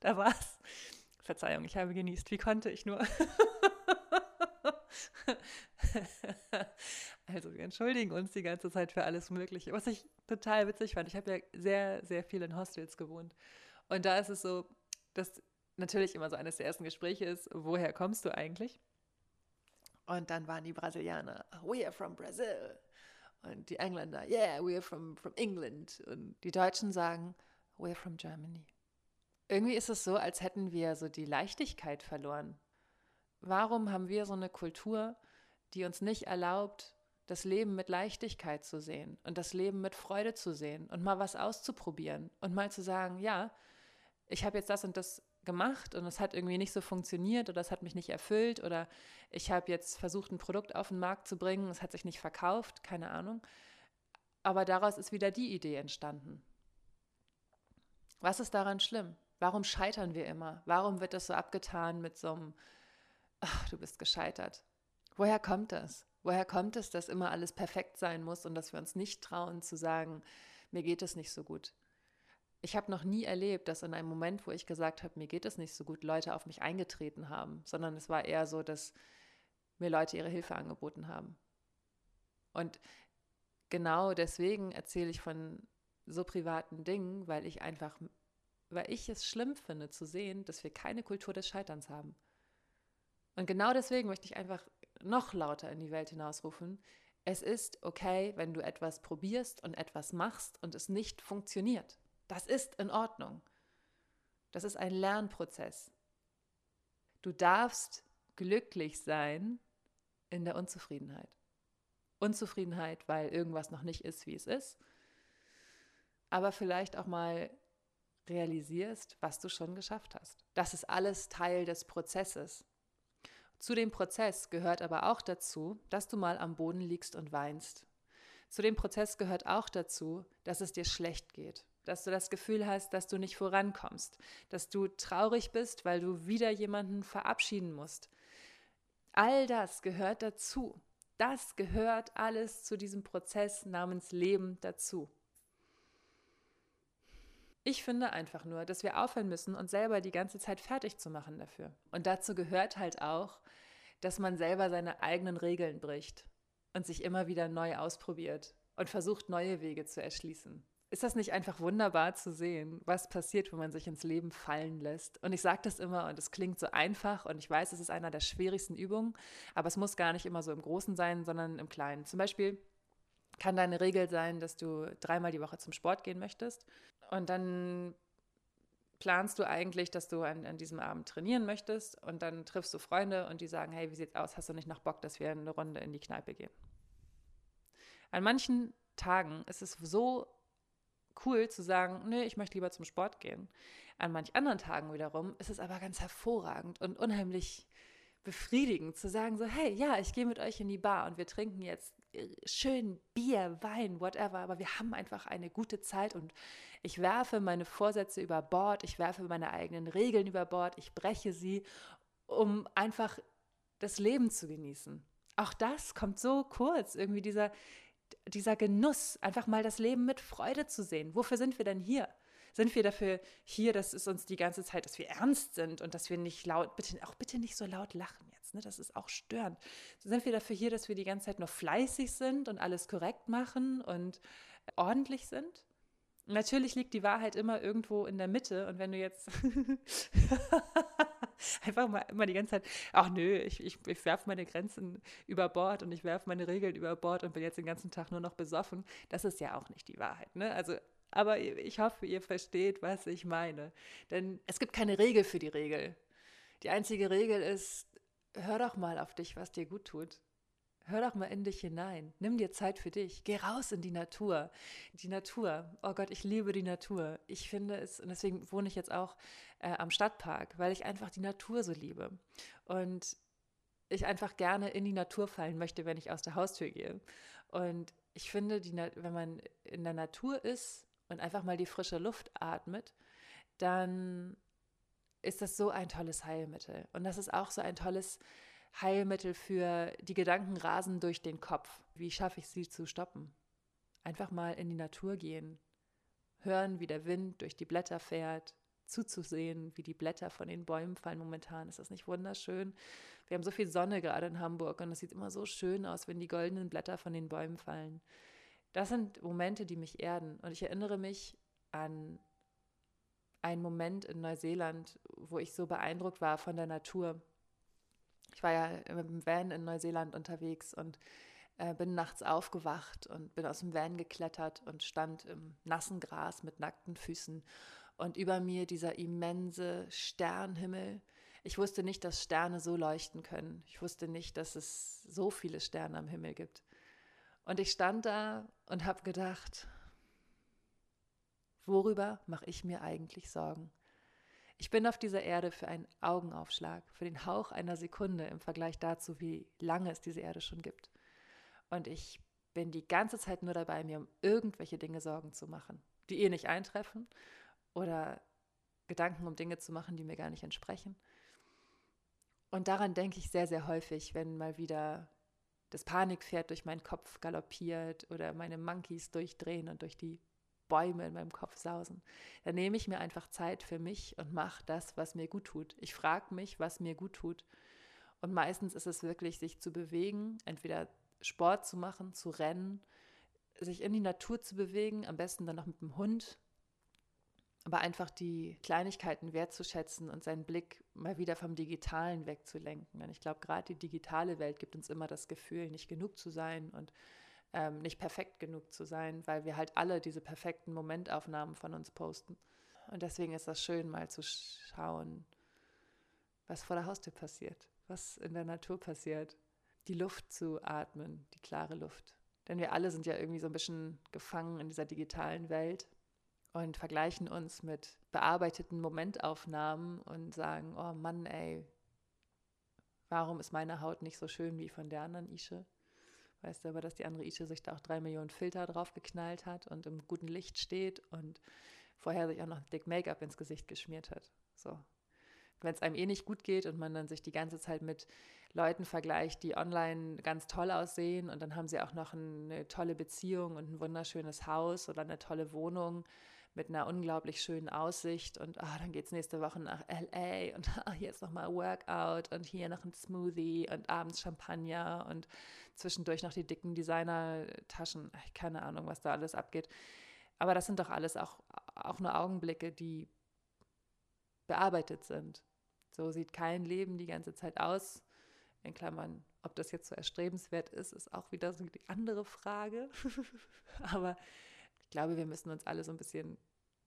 da war's. Verzeihung, ich habe genießt. Wie konnte ich nur? also wir entschuldigen uns die ganze Zeit für alles Mögliche. Was ich total witzig fand, ich habe ja sehr, sehr viel in Hostels gewohnt. Und da ist es so, dass natürlich immer so eines der ersten Gespräche ist, woher kommst du eigentlich? Und dann waren die Brasilianer, we are from Brazil. Und die Engländer, yeah, we are from, from England. Und die Deutschen sagen, we are from Germany. Irgendwie ist es so, als hätten wir so die Leichtigkeit verloren. Warum haben wir so eine Kultur, die uns nicht erlaubt, das Leben mit Leichtigkeit zu sehen und das Leben mit Freude zu sehen und mal was auszuprobieren und mal zu sagen, ja, ich habe jetzt das und das gemacht und es hat irgendwie nicht so funktioniert oder es hat mich nicht erfüllt oder ich habe jetzt versucht, ein Produkt auf den Markt zu bringen, es hat sich nicht verkauft, keine Ahnung. Aber daraus ist wieder die Idee entstanden. Was ist daran schlimm? Warum scheitern wir immer? Warum wird das so abgetan mit so einem, ach, du bist gescheitert? Woher kommt das? Woher kommt es, dass immer alles perfekt sein muss und dass wir uns nicht trauen zu sagen, mir geht es nicht so gut? Ich habe noch nie erlebt, dass in einem Moment, wo ich gesagt habe, mir geht es nicht so gut, Leute auf mich eingetreten haben, sondern es war eher so, dass mir Leute ihre Hilfe angeboten haben. Und genau deswegen erzähle ich von so privaten Dingen, weil ich einfach weil ich es schlimm finde zu sehen, dass wir keine Kultur des Scheiterns haben. Und genau deswegen möchte ich einfach noch lauter in die Welt hinausrufen. Es ist okay, wenn du etwas probierst und etwas machst und es nicht funktioniert. Das ist in Ordnung. Das ist ein Lernprozess. Du darfst glücklich sein in der Unzufriedenheit. Unzufriedenheit, weil irgendwas noch nicht ist, wie es ist. Aber vielleicht auch mal realisierst, was du schon geschafft hast. Das ist alles Teil des Prozesses. Zu dem Prozess gehört aber auch dazu, dass du mal am Boden liegst und weinst. Zu dem Prozess gehört auch dazu, dass es dir schlecht geht, dass du das Gefühl hast, dass du nicht vorankommst, dass du traurig bist, weil du wieder jemanden verabschieden musst. All das gehört dazu. Das gehört alles zu diesem Prozess namens Leben dazu. Ich finde einfach nur, dass wir aufhören müssen, uns selber die ganze Zeit fertig zu machen dafür. Und dazu gehört halt auch, dass man selber seine eigenen Regeln bricht und sich immer wieder neu ausprobiert und versucht, neue Wege zu erschließen. Ist das nicht einfach wunderbar zu sehen, was passiert, wenn man sich ins Leben fallen lässt? Und ich sage das immer und es klingt so einfach und ich weiß, es ist einer der schwierigsten Übungen, aber es muss gar nicht immer so im Großen sein, sondern im Kleinen. Zum Beispiel kann deine Regel sein, dass du dreimal die Woche zum Sport gehen möchtest und dann planst du eigentlich, dass du an, an, diesem Abend trainieren möchtest und dann triffst du Freunde und die sagen, hey, wie sieht's aus? Hast du nicht noch Bock, dass wir eine Runde in die Kneipe gehen? An manchen Tagen ist es so cool zu sagen, nee, ich möchte lieber zum Sport gehen. An manch anderen Tagen wiederum ist es aber ganz hervorragend und unheimlich befriedigend zu sagen, so, hey, ja, ich gehe mit euch in die Bar und wir trinken jetzt schön Bier, Wein, whatever, aber wir haben einfach eine gute Zeit und ich werfe meine Vorsätze über Bord, ich werfe meine eigenen Regeln über Bord, ich breche sie, um einfach das Leben zu genießen. Auch das kommt so kurz, irgendwie dieser, dieser Genuss, einfach mal das Leben mit Freude zu sehen. Wofür sind wir denn hier? Sind wir dafür hier, dass es uns die ganze Zeit, dass wir ernst sind und dass wir nicht laut, bitte, auch bitte nicht so laut lachen jetzt, ne? Das ist auch störend. Sind wir dafür hier, dass wir die ganze Zeit nur fleißig sind und alles korrekt machen und ordentlich sind? Natürlich liegt die Wahrheit immer irgendwo in der Mitte und wenn du jetzt einfach mal immer die ganze Zeit, ach nö, ich, ich, ich werfe meine Grenzen über Bord und ich werfe meine Regeln über Bord und bin jetzt den ganzen Tag nur noch besoffen, das ist ja auch nicht die Wahrheit. Ne? Also aber ich hoffe, ihr versteht, was ich meine. Denn es gibt keine Regel für die Regel. Die einzige Regel ist, hör doch mal auf dich, was dir gut tut. Hör doch mal in dich hinein. Nimm dir Zeit für dich. Geh raus in die Natur. Die Natur. Oh Gott, ich liebe die Natur. Ich finde es, und deswegen wohne ich jetzt auch äh, am Stadtpark, weil ich einfach die Natur so liebe. Und ich einfach gerne in die Natur fallen möchte, wenn ich aus der Haustür gehe. Und ich finde, die, wenn man in der Natur ist, und einfach mal die frische Luft atmet, dann ist das so ein tolles Heilmittel. Und das ist auch so ein tolles Heilmittel für die Gedanken rasen durch den Kopf. Wie schaffe ich sie zu stoppen? Einfach mal in die Natur gehen, hören, wie der Wind durch die Blätter fährt, zuzusehen, wie die Blätter von den Bäumen fallen momentan. Ist das nicht wunderschön? Wir haben so viel Sonne gerade in Hamburg und es sieht immer so schön aus, wenn die goldenen Blätter von den Bäumen fallen. Das sind Momente, die mich erden. Und ich erinnere mich an einen Moment in Neuseeland, wo ich so beeindruckt war von der Natur. Ich war ja mit dem Van in Neuseeland unterwegs und äh, bin nachts aufgewacht und bin aus dem Van geklettert und stand im nassen Gras mit nackten Füßen und über mir dieser immense Sternhimmel. Ich wusste nicht, dass Sterne so leuchten können. Ich wusste nicht, dass es so viele Sterne am Himmel gibt. Und ich stand da und habe gedacht, worüber mache ich mir eigentlich Sorgen? Ich bin auf dieser Erde für einen Augenaufschlag, für den Hauch einer Sekunde im Vergleich dazu, wie lange es diese Erde schon gibt. Und ich bin die ganze Zeit nur dabei, mir um irgendwelche Dinge Sorgen zu machen, die eh nicht eintreffen oder Gedanken um Dinge zu machen, die mir gar nicht entsprechen. Und daran denke ich sehr, sehr häufig, wenn mal wieder das Panikpferd durch meinen Kopf galoppiert oder meine Monkeys durchdrehen und durch die Bäume in meinem Kopf sausen. Dann nehme ich mir einfach Zeit für mich und mache das, was mir gut tut. Ich frage mich, was mir gut tut. Und meistens ist es wirklich, sich zu bewegen, entweder Sport zu machen, zu rennen, sich in die Natur zu bewegen, am besten dann noch mit dem Hund, aber einfach die Kleinigkeiten wertzuschätzen und seinen Blick mal wieder vom Digitalen wegzulenken. Und ich glaube, gerade die digitale Welt gibt uns immer das Gefühl, nicht genug zu sein und ähm, nicht perfekt genug zu sein, weil wir halt alle diese perfekten Momentaufnahmen von uns posten. Und deswegen ist das schön, mal zu schauen, was vor der Haustür passiert, was in der Natur passiert. Die Luft zu atmen, die klare Luft. Denn wir alle sind ja irgendwie so ein bisschen gefangen in dieser digitalen Welt und vergleichen uns mit bearbeiteten Momentaufnahmen und sagen, oh Mann, ey, warum ist meine Haut nicht so schön wie von der anderen Ische? Weißt du aber, dass die andere Ische sich da auch drei Millionen Filter drauf geknallt hat und im guten Licht steht und vorher sich auch noch dick Make-up ins Gesicht geschmiert hat. So. Wenn es einem eh nicht gut geht und man dann sich die ganze Zeit mit Leuten vergleicht, die online ganz toll aussehen und dann haben sie auch noch eine tolle Beziehung und ein wunderschönes Haus oder eine tolle Wohnung mit einer unglaublich schönen Aussicht und oh, dann geht es nächste Woche nach LA und hier ist nochmal Workout und hier noch ein Smoothie und abends Champagner und zwischendurch noch die dicken Designer-Taschen. Keine Ahnung, was da alles abgeht. Aber das sind doch alles auch, auch nur Augenblicke, die bearbeitet sind. So sieht kein Leben die ganze Zeit aus. In Klammern, ob das jetzt so erstrebenswert ist, ist auch wieder so die andere Frage. Aber ich glaube, wir müssen uns alle so ein bisschen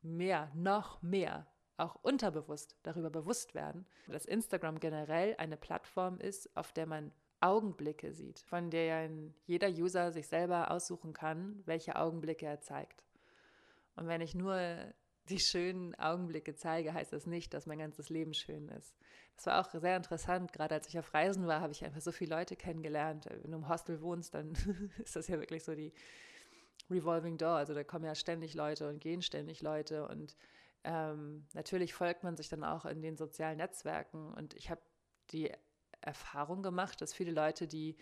mehr, noch mehr, auch unterbewusst darüber bewusst werden, dass Instagram generell eine Plattform ist, auf der man Augenblicke sieht, von denen jeder User sich selber aussuchen kann, welche Augenblicke er zeigt. Und wenn ich nur die schönen Augenblicke zeige, heißt das nicht, dass mein ganzes Leben schön ist. Das war auch sehr interessant. Gerade als ich auf Reisen war, habe ich einfach so viele Leute kennengelernt. Wenn du im Hostel wohnst, dann ist das ja wirklich so die Revolving Door. Also da kommen ja ständig Leute und gehen ständig Leute. Und ähm, natürlich folgt man sich dann auch in den sozialen Netzwerken. Und ich habe die Erfahrung gemacht, dass viele Leute, die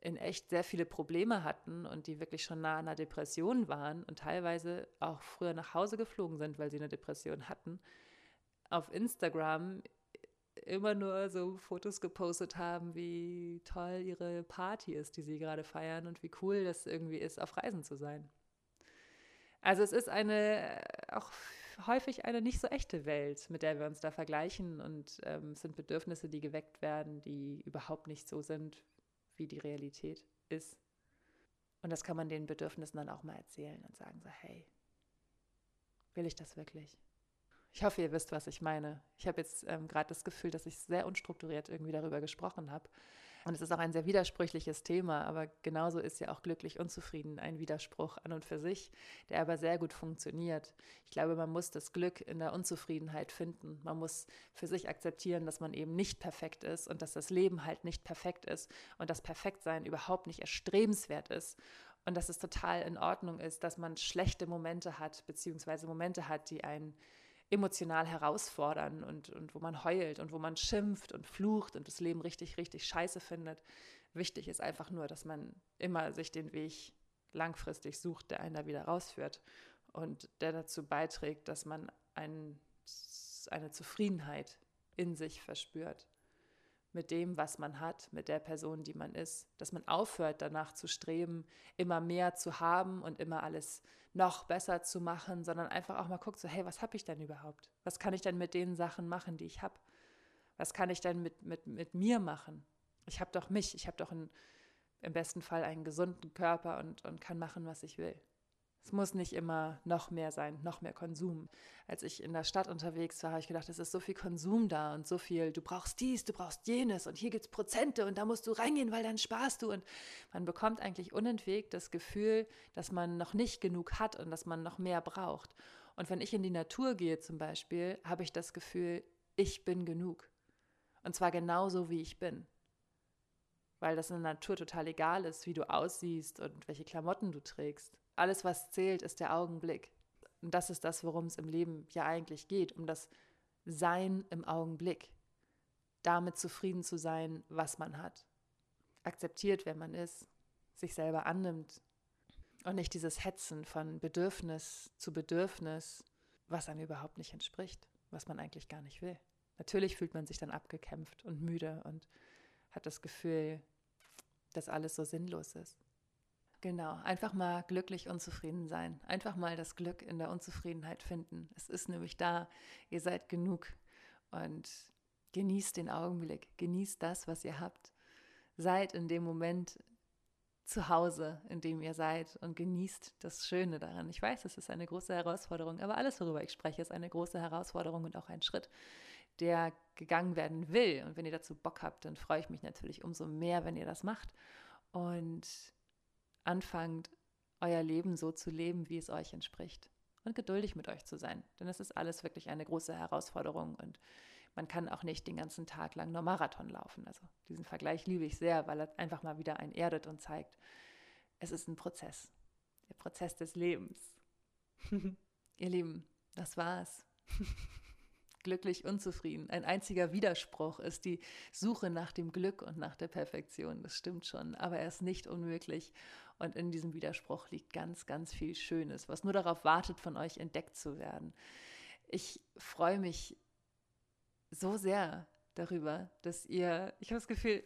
in echt sehr viele Probleme hatten und die wirklich schon nah an einer Depression waren und teilweise auch früher nach Hause geflogen sind, weil sie eine Depression hatten, auf Instagram immer nur so Fotos gepostet haben, wie toll ihre Party ist, die sie gerade feiern und wie cool das irgendwie ist, auf Reisen zu sein. Also es ist eine auch häufig eine nicht so echte Welt, mit der wir uns da vergleichen und ähm, es sind Bedürfnisse, die geweckt werden, die überhaupt nicht so sind, wie die Realität ist. Und das kann man den Bedürfnissen dann auch mal erzählen und sagen so, hey, will ich das wirklich? Ich hoffe, ihr wisst, was ich meine. Ich habe jetzt ähm, gerade das Gefühl, dass ich sehr unstrukturiert irgendwie darüber gesprochen habe. Und es ist auch ein sehr widersprüchliches Thema, aber genauso ist ja auch glücklich unzufrieden ein Widerspruch an und für sich, der aber sehr gut funktioniert. Ich glaube, man muss das Glück in der Unzufriedenheit finden. Man muss für sich akzeptieren, dass man eben nicht perfekt ist und dass das Leben halt nicht perfekt ist und dass Perfektsein überhaupt nicht erstrebenswert ist und dass es total in Ordnung ist, dass man schlechte Momente hat, beziehungsweise Momente hat, die einen emotional herausfordern und, und wo man heult und wo man schimpft und flucht und das Leben richtig, richtig scheiße findet. Wichtig ist einfach nur, dass man immer sich den Weg langfristig sucht, der einen da wieder rausführt und der dazu beiträgt, dass man ein, eine Zufriedenheit in sich verspürt mit dem, was man hat, mit der Person, die man ist, dass man aufhört danach zu streben, immer mehr zu haben und immer alles noch besser zu machen, sondern einfach auch mal guckt, so, hey, was habe ich denn überhaupt? Was kann ich denn mit den Sachen machen, die ich habe? Was kann ich denn mit, mit, mit mir machen? Ich habe doch mich, ich habe doch einen, im besten Fall einen gesunden Körper und, und kann machen, was ich will. Es muss nicht immer noch mehr sein, noch mehr Konsum. Als ich in der Stadt unterwegs war, habe ich gedacht, es ist so viel Konsum da und so viel, du brauchst dies, du brauchst jenes und hier gibt es Prozente und da musst du reingehen, weil dann sparst du. Und man bekommt eigentlich unentwegt das Gefühl, dass man noch nicht genug hat und dass man noch mehr braucht. Und wenn ich in die Natur gehe zum Beispiel, habe ich das Gefühl, ich bin genug. Und zwar genauso, wie ich bin weil das in der Natur total egal ist, wie du aussiehst und welche Klamotten du trägst. Alles, was zählt, ist der Augenblick. Und das ist das, worum es im Leben ja eigentlich geht, um das Sein im Augenblick. Damit zufrieden zu sein, was man hat. Akzeptiert, wer man ist, sich selber annimmt und nicht dieses Hetzen von Bedürfnis zu Bedürfnis, was einem überhaupt nicht entspricht, was man eigentlich gar nicht will. Natürlich fühlt man sich dann abgekämpft und müde und hat das Gefühl, dass alles so sinnlos ist. Genau, einfach mal glücklich unzufrieden sein. Einfach mal das Glück in der Unzufriedenheit finden. Es ist nämlich da, ihr seid genug. Und genießt den Augenblick, genießt das, was ihr habt. Seid in dem Moment zu Hause, in dem ihr seid und genießt das Schöne daran. Ich weiß, es ist eine große Herausforderung, aber alles, worüber ich spreche, ist eine große Herausforderung und auch ein Schritt, der gegangen werden will. Und wenn ihr dazu Bock habt, dann freue ich mich natürlich umso mehr, wenn ihr das macht und anfangt, euer Leben so zu leben, wie es euch entspricht. Und geduldig mit euch zu sein. Denn es ist alles wirklich eine große Herausforderung und man kann auch nicht den ganzen Tag lang nur Marathon laufen. Also diesen Vergleich liebe ich sehr, weil er einfach mal wieder ein erdet und zeigt, es ist ein Prozess. Der Prozess des Lebens. Ihr Lieben, das war's. glücklich unzufrieden. Ein einziger Widerspruch ist die Suche nach dem Glück und nach der Perfektion. Das stimmt schon, aber er ist nicht unmöglich. Und in diesem Widerspruch liegt ganz, ganz viel Schönes, was nur darauf wartet, von euch entdeckt zu werden. Ich freue mich so sehr darüber, dass ihr, ich habe das Gefühl,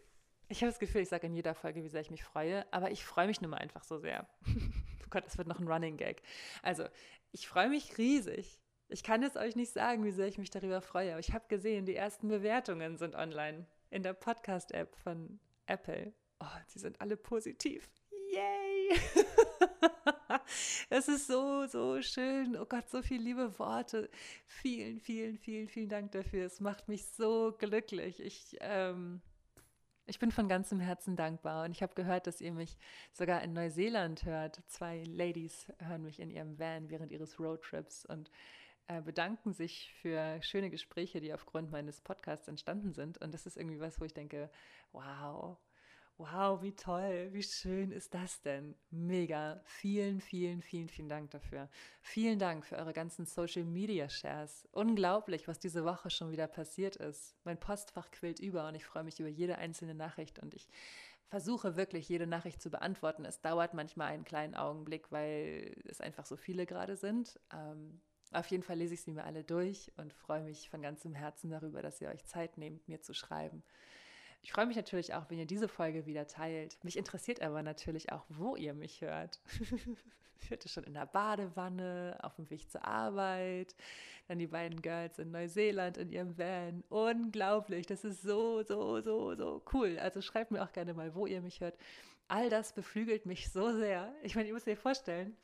ich habe das Gefühl, ich sage in jeder Folge, wie sehr ich mich freue, aber ich freue mich nun mal einfach so sehr. oh Gott, es wird noch ein Running Gag. Also, ich freue mich riesig ich kann es euch nicht sagen, wie sehr ich mich darüber freue, aber ich habe gesehen, die ersten Bewertungen sind online in der Podcast-App von Apple. Oh, sie sind alle positiv. Yay! Es ist so, so schön. Oh Gott, so viele liebe Worte. Vielen, vielen, vielen, vielen Dank dafür. Es macht mich so glücklich. Ich, ähm, ich bin von ganzem Herzen dankbar und ich habe gehört, dass ihr mich sogar in Neuseeland hört. Zwei Ladies hören mich in ihrem Van während ihres Roadtrips und bedanken sich für schöne Gespräche, die aufgrund meines Podcasts entstanden sind. Und das ist irgendwie was, wo ich denke, wow, wow, wie toll, wie schön ist das denn? Mega. Vielen, vielen, vielen, vielen Dank dafür. Vielen Dank für eure ganzen Social Media Shares. Unglaublich, was diese Woche schon wieder passiert ist. Mein Postfach quillt über und ich freue mich über jede einzelne Nachricht und ich versuche wirklich jede Nachricht zu beantworten. Es dauert manchmal einen kleinen Augenblick, weil es einfach so viele gerade sind. Ähm, auf jeden Fall lese ich sie mir alle durch und freue mich von ganzem Herzen darüber, dass ihr euch Zeit nehmt, mir zu schreiben. Ich freue mich natürlich auch, wenn ihr diese Folge wieder teilt. Mich interessiert aber natürlich auch, wo ihr mich hört. ich hörte schon in der Badewanne, auf dem Weg zur Arbeit, dann die beiden Girls in Neuseeland in ihrem Van. Unglaublich, das ist so, so, so, so cool. Also schreibt mir auch gerne mal, wo ihr mich hört. All das beflügelt mich so sehr. Ich meine, ihr müsst euch vorstellen,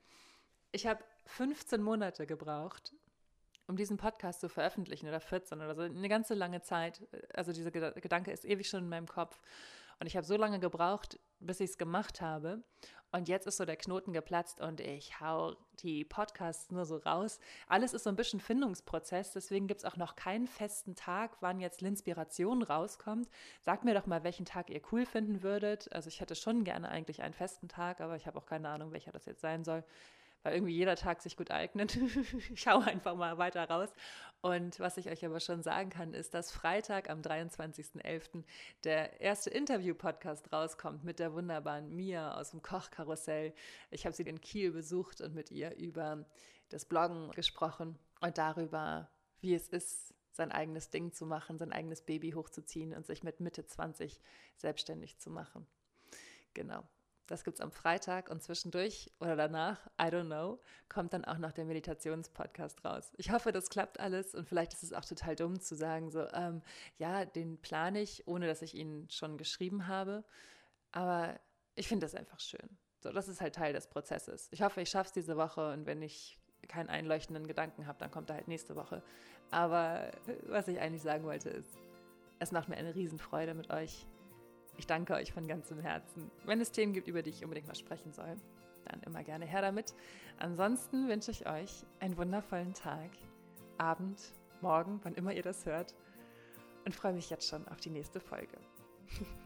ich habe 15 Monate gebraucht, um diesen Podcast zu veröffentlichen oder 14 oder so, eine ganze lange Zeit. Also dieser Gedanke ist ewig schon in meinem Kopf. Und ich habe so lange gebraucht, bis ich es gemacht habe. Und jetzt ist so der Knoten geplatzt und ich hau die Podcasts nur so raus. Alles ist so ein bisschen Findungsprozess, deswegen gibt es auch noch keinen festen Tag, wann jetzt Linspiration rauskommt. Sagt mir doch mal, welchen Tag ihr cool finden würdet. Also ich hätte schon gerne eigentlich einen festen Tag, aber ich habe auch keine Ahnung, welcher das jetzt sein soll weil irgendwie jeder Tag sich gut eignet. ich schaue einfach mal weiter raus. Und was ich euch aber schon sagen kann, ist, dass Freitag am 23.11. der erste Interview-Podcast rauskommt mit der wunderbaren Mia aus dem Kochkarussell. Ich habe sie in Kiel besucht und mit ihr über das Bloggen gesprochen und darüber, wie es ist, sein eigenes Ding zu machen, sein eigenes Baby hochzuziehen und sich mit Mitte 20 selbstständig zu machen. Genau. Das gibt es am Freitag und zwischendurch oder danach, I don't know, kommt dann auch noch der Meditationspodcast raus. Ich hoffe, das klappt alles und vielleicht ist es auch total dumm zu sagen, so, ähm, ja, den plane ich, ohne dass ich ihn schon geschrieben habe. Aber ich finde das einfach schön. So, das ist halt Teil des Prozesses. Ich hoffe, ich schaffe es diese Woche und wenn ich keinen einleuchtenden Gedanken habe, dann kommt er halt nächste Woche. Aber äh, was ich eigentlich sagen wollte ist, es macht mir eine Riesenfreude mit euch. Ich danke euch von ganzem Herzen. Wenn es Themen gibt, über die ich unbedingt mal sprechen soll, dann immer gerne her damit. Ansonsten wünsche ich euch einen wundervollen Tag, Abend, Morgen, wann immer ihr das hört und freue mich jetzt schon auf die nächste Folge.